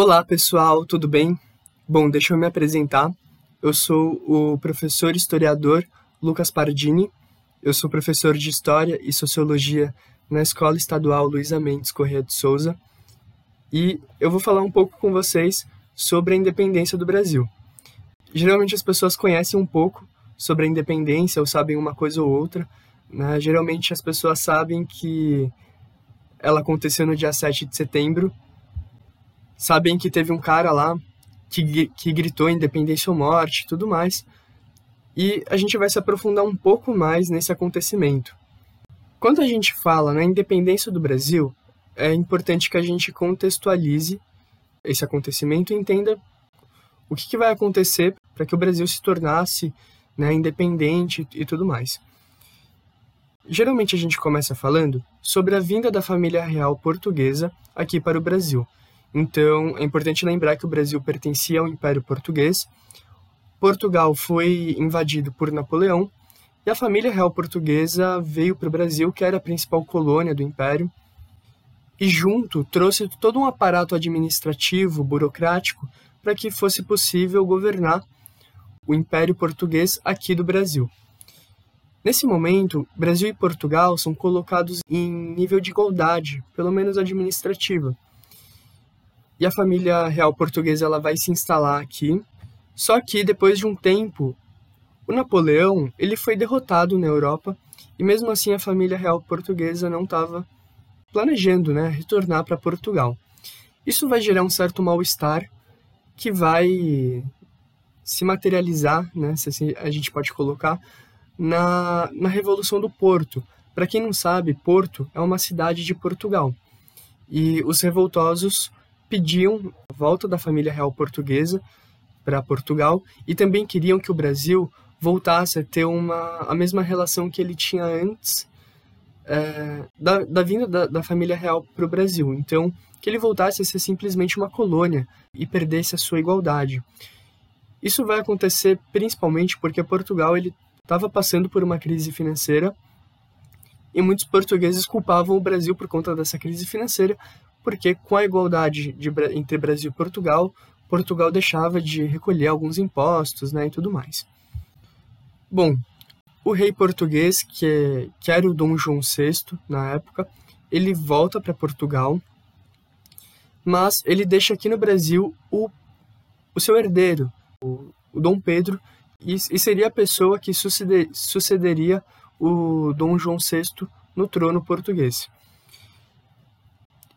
Olá pessoal, tudo bem? Bom, deixa eu me apresentar. Eu sou o professor historiador Lucas Pardini. Eu sou professor de História e Sociologia na Escola Estadual Luísa Mendes Corrêa de Souza. E eu vou falar um pouco com vocês sobre a independência do Brasil. Geralmente as pessoas conhecem um pouco sobre a independência ou sabem uma coisa ou outra. Né? Geralmente as pessoas sabem que ela aconteceu no dia 7 de setembro sabem que teve um cara lá que, que gritou independência ou morte tudo mais. E a gente vai se aprofundar um pouco mais nesse acontecimento. Quando a gente fala na independência do Brasil, é importante que a gente contextualize esse acontecimento e entenda o que, que vai acontecer para que o Brasil se tornasse né, independente e tudo mais. Geralmente a gente começa falando sobre a vinda da família real portuguesa aqui para o Brasil. Então, é importante lembrar que o Brasil pertencia ao Império Português. Portugal foi invadido por Napoleão e a família real portuguesa veio para o Brasil, que era a principal colônia do Império, e junto trouxe todo um aparato administrativo, burocrático, para que fosse possível governar o Império Português aqui do Brasil. Nesse momento, Brasil e Portugal são colocados em nível de igualdade, pelo menos administrativa e a família real portuguesa ela vai se instalar aqui. Só que depois de um tempo, o Napoleão ele foi derrotado na Europa e mesmo assim a família real portuguesa não estava planejando, né, retornar para Portugal. Isso vai gerar um certo mal-estar que vai se materializar, né, se assim a gente pode colocar, na, na Revolução do Porto. Para quem não sabe, Porto é uma cidade de Portugal. E os revoltosos pediam a volta da família real portuguesa para Portugal e também queriam que o Brasil voltasse a ter uma, a mesma relação que ele tinha antes é, da, da vinda da, da família real para o Brasil. Então, que ele voltasse a ser simplesmente uma colônia e perdesse a sua igualdade. Isso vai acontecer principalmente porque Portugal ele estava passando por uma crise financeira e muitos portugueses culpavam o Brasil por conta dessa crise financeira, porque com a igualdade de, entre Brasil e Portugal, Portugal deixava de recolher alguns impostos né, e tudo mais. Bom, o rei português, que, é, que era o Dom João VI na época, ele volta para Portugal, mas ele deixa aqui no Brasil o, o seu herdeiro, o, o Dom Pedro, e, e, seria a pessoa que suceder, sucederia o Dom João VI no trono português.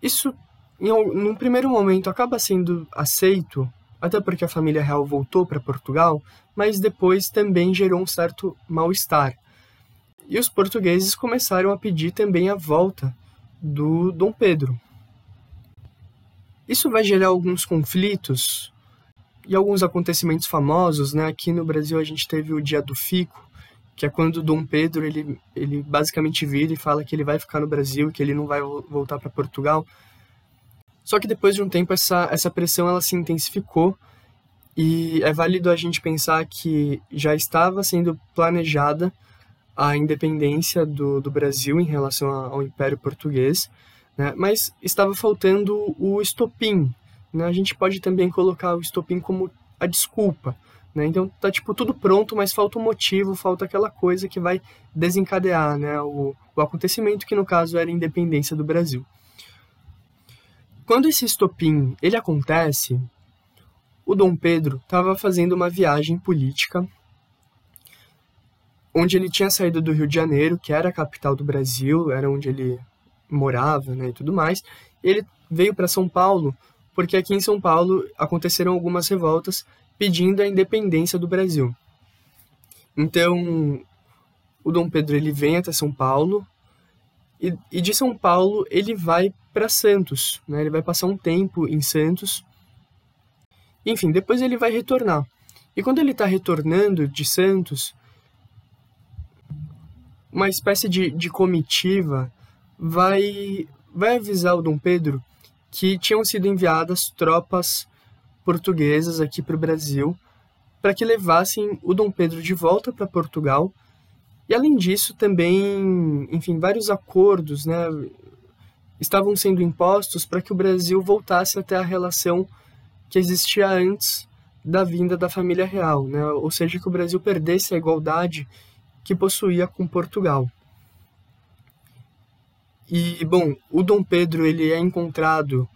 Isso, em, num primeiro momento, acaba sendo aceito, até porque a família real voltou para Portugal, mas depois também gerou um certo mal-estar. E os portugueses começaram a pedir também a volta do Dom Pedro. Isso vai gerar alguns conflitos e alguns acontecimentos famosos, né? Aqui no Brasil a gente teve o Dia do Fico, que é quando Dom Pedro ele, ele basicamente vira e fala que ele vai ficar no Brasil e que ele não vai voltar para Portugal. Só que depois de um tempo essa, essa pressão ela se intensificou e é válido a gente pensar que já estava sendo planejada a independência do, do Brasil em relação ao Império Português, né? mas estava faltando o estopim. Né? A gente pode também colocar o estopim como a desculpa. Né? Então tá tipo tudo pronto, mas falta um motivo, falta aquela coisa que vai desencadear né? o, o acontecimento que no caso era a independência do Brasil. Quando esse estopim ele acontece, o Dom Pedro estava fazendo uma viagem política onde ele tinha saído do Rio de Janeiro, que era a capital do Brasil, era onde ele morava né, e tudo mais. E ele veio para São Paulo porque aqui em São Paulo aconteceram algumas revoltas pedindo a independência do Brasil. Então, o Dom Pedro ele vem até São Paulo e, e de São Paulo ele vai para Santos, né? Ele vai passar um tempo em Santos. Enfim, depois ele vai retornar. E quando ele está retornando de Santos, uma espécie de, de comitiva vai, vai avisar o Dom Pedro que tinham sido enviadas tropas portuguesas aqui para o Brasil para que levassem o Dom Pedro de volta para Portugal. E além disso, também, enfim, vários acordos, né, estavam sendo impostos para que o Brasil voltasse até a relação que existia antes da vinda da família real, né? ou seja, que o Brasil perdesse a igualdade que possuía com Portugal. E, bom, o Dom Pedro ele é encontrado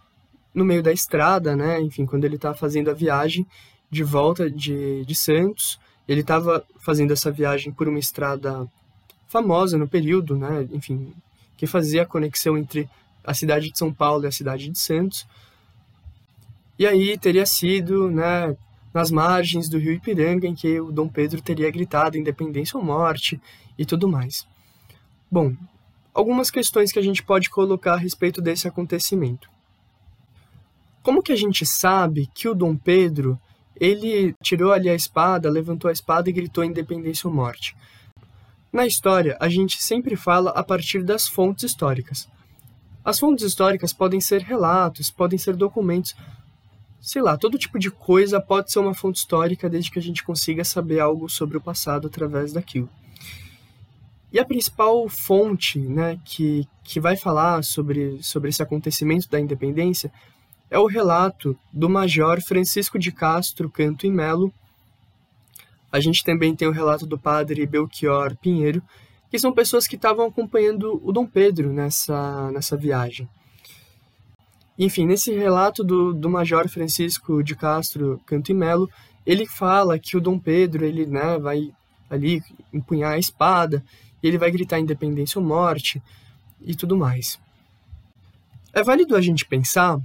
no meio da estrada, né? enfim, quando ele está fazendo a viagem de volta de, de Santos, ele estava fazendo essa viagem por uma estrada famosa no período, né? enfim, que fazia a conexão entre a cidade de São Paulo e a cidade de Santos. E aí teria sido, né, nas margens do rio Ipiranga em que o Dom Pedro teria gritado independência ou morte e tudo mais. Bom, algumas questões que a gente pode colocar a respeito desse acontecimento. Como que a gente sabe que o Dom Pedro ele tirou ali a espada, levantou a espada e gritou independência ou morte? Na história, a gente sempre fala a partir das fontes históricas. As fontes históricas podem ser relatos, podem ser documentos, sei lá, todo tipo de coisa pode ser uma fonte histórica desde que a gente consiga saber algo sobre o passado através daquilo. E a principal fonte né, que, que vai falar sobre, sobre esse acontecimento da independência é o relato do Major Francisco de Castro Canto e Melo. A gente também tem o relato do padre Belchior Pinheiro, que são pessoas que estavam acompanhando o Dom Pedro nessa, nessa viagem. Enfim, nesse relato do, do Major Francisco de Castro Canto e Melo, ele fala que o Dom Pedro ele né, vai ali empunhar a espada, e ele vai gritar independência ou morte e tudo mais. É válido a gente pensar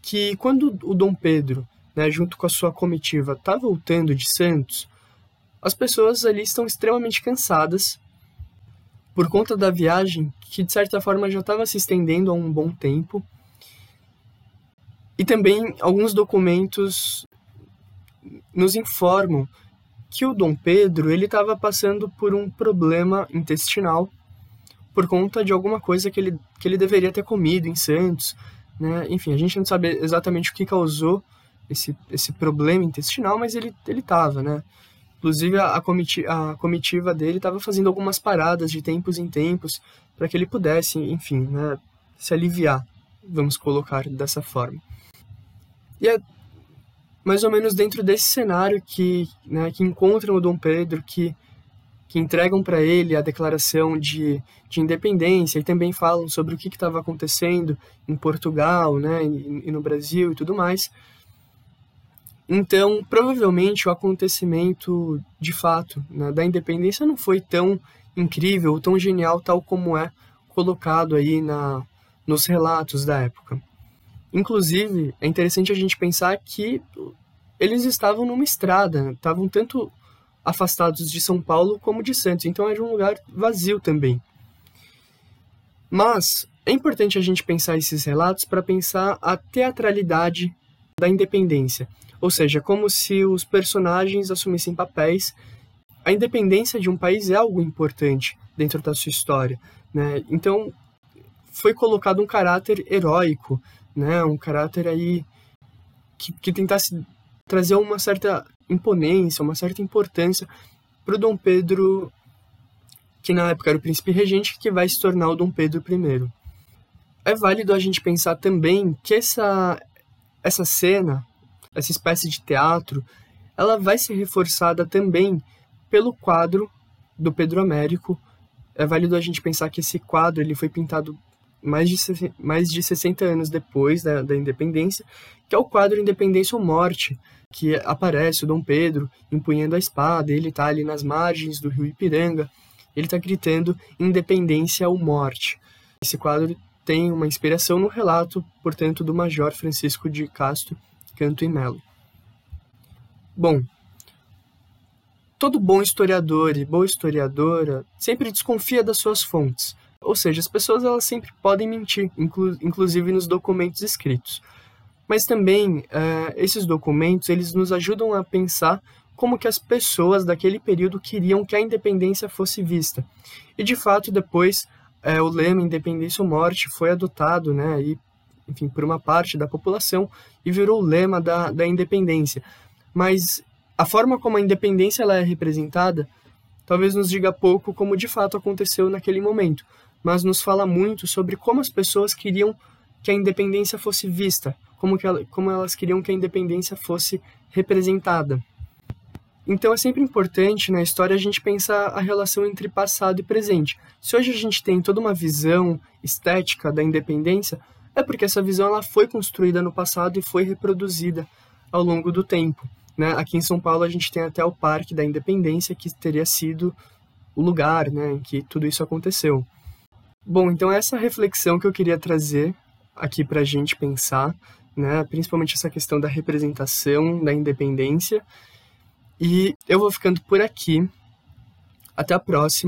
que quando o Dom Pedro, né, junto com a sua comitiva, está voltando de Santos, as pessoas ali estão extremamente cansadas por conta da viagem que de certa forma já estava se estendendo há um bom tempo e também alguns documentos nos informam que o Dom Pedro ele estava passando por um problema intestinal por conta de alguma coisa que ele, que ele deveria ter comido em Santos. Né? Enfim, a gente não sabe exatamente o que causou esse, esse problema intestinal, mas ele estava, né? Inclusive, a, comitiva, a comitiva dele estava fazendo algumas paradas de tempos em tempos para que ele pudesse, enfim, né, se aliviar, vamos colocar dessa forma. E é mais ou menos dentro desse cenário que, né, que encontram o Dom Pedro, que, que entregam para ele a declaração de, de independência e também falam sobre o que estava acontecendo em Portugal né, e, e no Brasil e tudo mais. Então, provavelmente o acontecimento de fato né, da independência não foi tão incrível, tão genial, tal como é colocado aí na, nos relatos da época. Inclusive, é interessante a gente pensar que eles estavam numa estrada, estavam tanto afastados de São Paulo como de Santos, então era um lugar vazio também. Mas é importante a gente pensar esses relatos para pensar a teatralidade da independência, ou seja, como se os personagens assumissem papéis. A independência de um país é algo importante dentro da sua história, né? Então foi colocado um caráter heróico né? Um caráter aí que, que tentasse trazer uma certa imponência, uma certa importância para o Dom Pedro, que na época era o príncipe regente, que vai se tornar o Dom Pedro I. É válido a gente pensar também que essa, essa cena, essa espécie de teatro, ela vai ser reforçada também pelo quadro do Pedro Américo. É válido a gente pensar que esse quadro ele foi pintado mais de, mais de 60 anos depois da, da independência, que é o quadro Independência ou Morte, que aparece o Dom Pedro empunhando a espada, ele está ali nas margens do rio Ipiranga, ele está gritando Independência ou Morte. Esse quadro tem uma inspiração no relato, portanto, do Major Francisco de Castro Canto e Melo. Bom, todo bom historiador e boa historiadora sempre desconfia das suas fontes, ou seja, as pessoas elas sempre podem mentir, inclu inclusive nos documentos escritos. Mas também uh, esses documentos eles nos ajudam a pensar como que as pessoas daquele período queriam que a independência fosse vista. E de fato depois uh, o lema independência ou morte foi adotado, né, e, enfim, por uma parte da população e virou o lema da, da independência. Mas a forma como a independência ela é representada talvez nos diga pouco como de fato aconteceu naquele momento mas nos fala muito sobre como as pessoas queriam que a independência fosse vista, como, que ela, como elas queriam que a independência fosse representada. Então é sempre importante na história a gente pensar a relação entre passado e presente. Se hoje a gente tem toda uma visão estética da independência, é porque essa visão ela foi construída no passado e foi reproduzida ao longo do tempo. Né? Aqui em São Paulo a gente tem até o Parque da Independência, que teria sido o lugar né, em que tudo isso aconteceu. Bom, então essa reflexão que eu queria trazer aqui para a gente pensar, né, principalmente essa questão da representação, da independência. E eu vou ficando por aqui. Até a próxima.